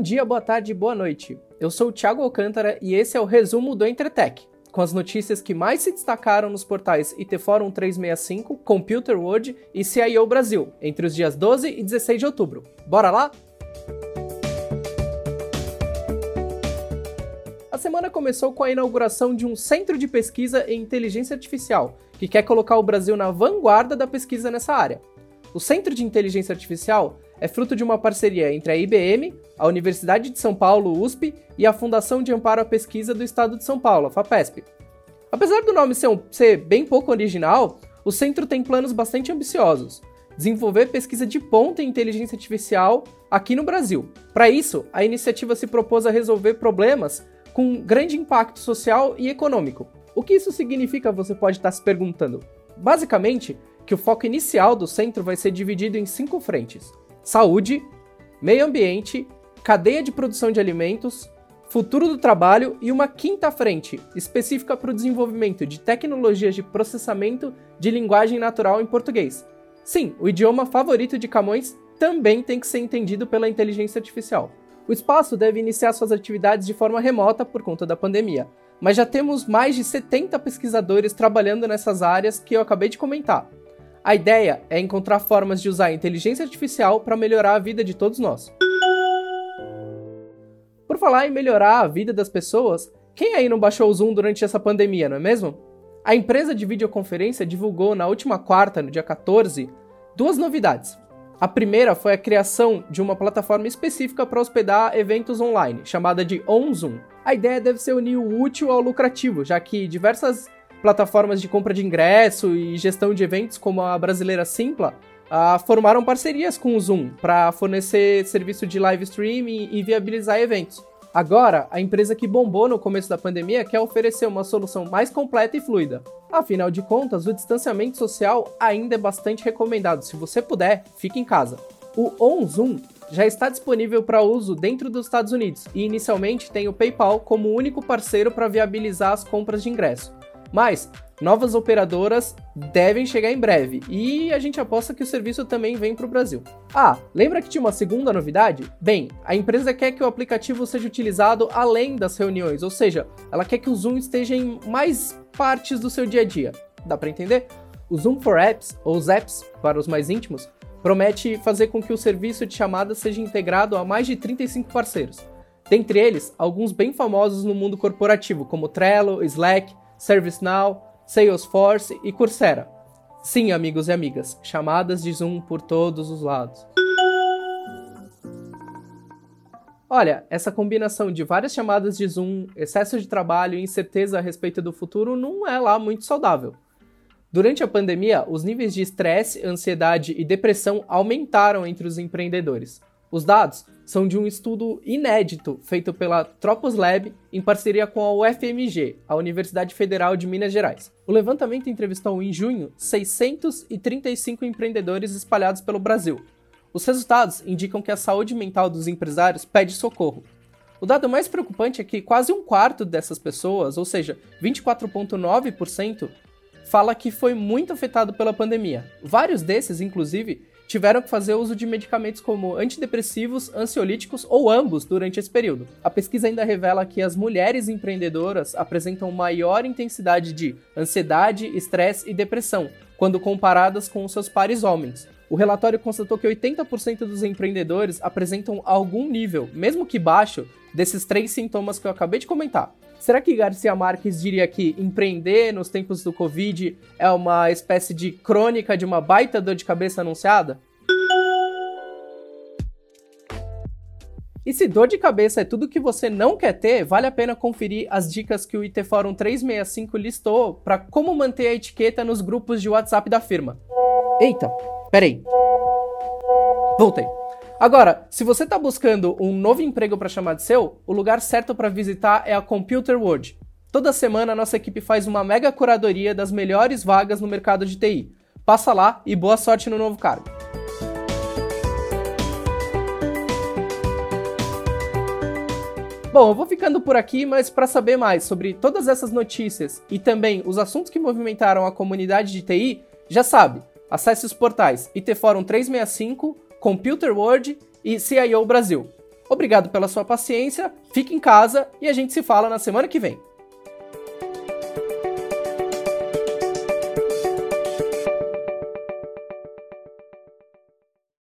Bom dia, boa tarde, boa noite. Eu sou o Thiago Alcântara e esse é o resumo do Entretec, com as notícias que mais se destacaram nos portais IT Forum 365, Computer World e CIO Brasil, entre os dias 12 e 16 de outubro. Bora lá? A semana começou com a inauguração de um centro de pesquisa em inteligência artificial, que quer colocar o Brasil na vanguarda da pesquisa nessa área. O Centro de Inteligência Artificial é fruto de uma parceria entre a IBM, a Universidade de São Paulo, USP, e a Fundação de Amparo à Pesquisa do Estado de São Paulo, a FAPESP. Apesar do nome ser, um, ser bem pouco original, o centro tem planos bastante ambiciosos. Desenvolver pesquisa de ponta em inteligência artificial aqui no Brasil. Para isso, a iniciativa se propôs a resolver problemas com grande impacto social e econômico. O que isso significa, você pode estar se perguntando? Basicamente, que o foco inicial do centro vai ser dividido em cinco frentes: saúde, meio ambiente, cadeia de produção de alimentos, futuro do trabalho e uma quinta frente, específica para o desenvolvimento de tecnologias de processamento de linguagem natural em português. Sim, o idioma favorito de Camões também tem que ser entendido pela inteligência artificial. O espaço deve iniciar suas atividades de forma remota por conta da pandemia, mas já temos mais de 70 pesquisadores trabalhando nessas áreas que eu acabei de comentar. A ideia é encontrar formas de usar a inteligência artificial para melhorar a vida de todos nós. Por falar em melhorar a vida das pessoas, quem aí não baixou o Zoom durante essa pandemia, não é mesmo? A empresa de videoconferência divulgou na última quarta, no dia 14, duas novidades. A primeira foi a criação de uma plataforma específica para hospedar eventos online, chamada de OnZoom. A ideia deve ser unir o útil ao lucrativo, já que diversas plataformas de compra de ingresso e gestão de eventos como a brasileira Simpla uh, formaram parcerias com o Zoom para fornecer serviço de live streaming e viabilizar eventos. Agora, a empresa que bombou no começo da pandemia quer oferecer uma solução mais completa e fluida. Afinal de contas, o distanciamento social ainda é bastante recomendado. Se você puder, fique em casa. O OnZoom já está disponível para uso dentro dos Estados Unidos e inicialmente tem o PayPal como único parceiro para viabilizar as compras de ingresso. Mas novas operadoras devem chegar em breve e a gente aposta que o serviço também vem para o Brasil. Ah, lembra que tinha uma segunda novidade? Bem, a empresa quer que o aplicativo seja utilizado além das reuniões, ou seja, ela quer que o Zoom esteja em mais partes do seu dia a dia. Dá para entender? O Zoom for Apps, ou os apps para os mais íntimos, promete fazer com que o serviço de chamada seja integrado a mais de 35 parceiros. Dentre eles, alguns bem famosos no mundo corporativo, como Trello, Slack, ServiceNow, Salesforce e Coursera. Sim, amigos e amigas, chamadas de Zoom por todos os lados. Olha, essa combinação de várias chamadas de Zoom, excesso de trabalho e incerteza a respeito do futuro não é lá muito saudável. Durante a pandemia, os níveis de estresse, ansiedade e depressão aumentaram entre os empreendedores. Os dados são de um estudo inédito feito pela Tropos Lab em parceria com a UFMG, a Universidade Federal de Minas Gerais. O levantamento entrevistou em junho 635 empreendedores espalhados pelo Brasil. Os resultados indicam que a saúde mental dos empresários pede socorro. O dado mais preocupante é que quase um quarto dessas pessoas, ou seja, 24,9%, fala que foi muito afetado pela pandemia. Vários desses, inclusive, tiveram que fazer uso de medicamentos como antidepressivos, ansiolíticos ou ambos durante esse período. A pesquisa ainda revela que as mulheres empreendedoras apresentam maior intensidade de ansiedade, estresse e depressão quando comparadas com seus pares homens. O relatório constatou que 80% dos empreendedores apresentam algum nível, mesmo que baixo, desses três sintomas que eu acabei de comentar. Será que Garcia Marques diria que empreender nos tempos do Covid é uma espécie de crônica de uma baita dor de cabeça anunciada? E se dor de cabeça é tudo que você não quer ter, vale a pena conferir as dicas que o IT Forum 365 listou para como manter a etiqueta nos grupos de WhatsApp da firma. Eita, peraí. Voltei. Agora, se você está buscando um novo emprego para chamar de seu, o lugar certo para visitar é a Computer World. Toda semana a nossa equipe faz uma mega curadoria das melhores vagas no mercado de TI. Passa lá e boa sorte no novo cargo. Bom, eu vou ficando por aqui, mas para saber mais sobre todas essas notícias e também os assuntos que movimentaram a comunidade de TI, já sabe, acesse os portais IT Forum 365 Computer World e CIO Brasil. Obrigado pela sua paciência, fique em casa e a gente se fala na semana que vem.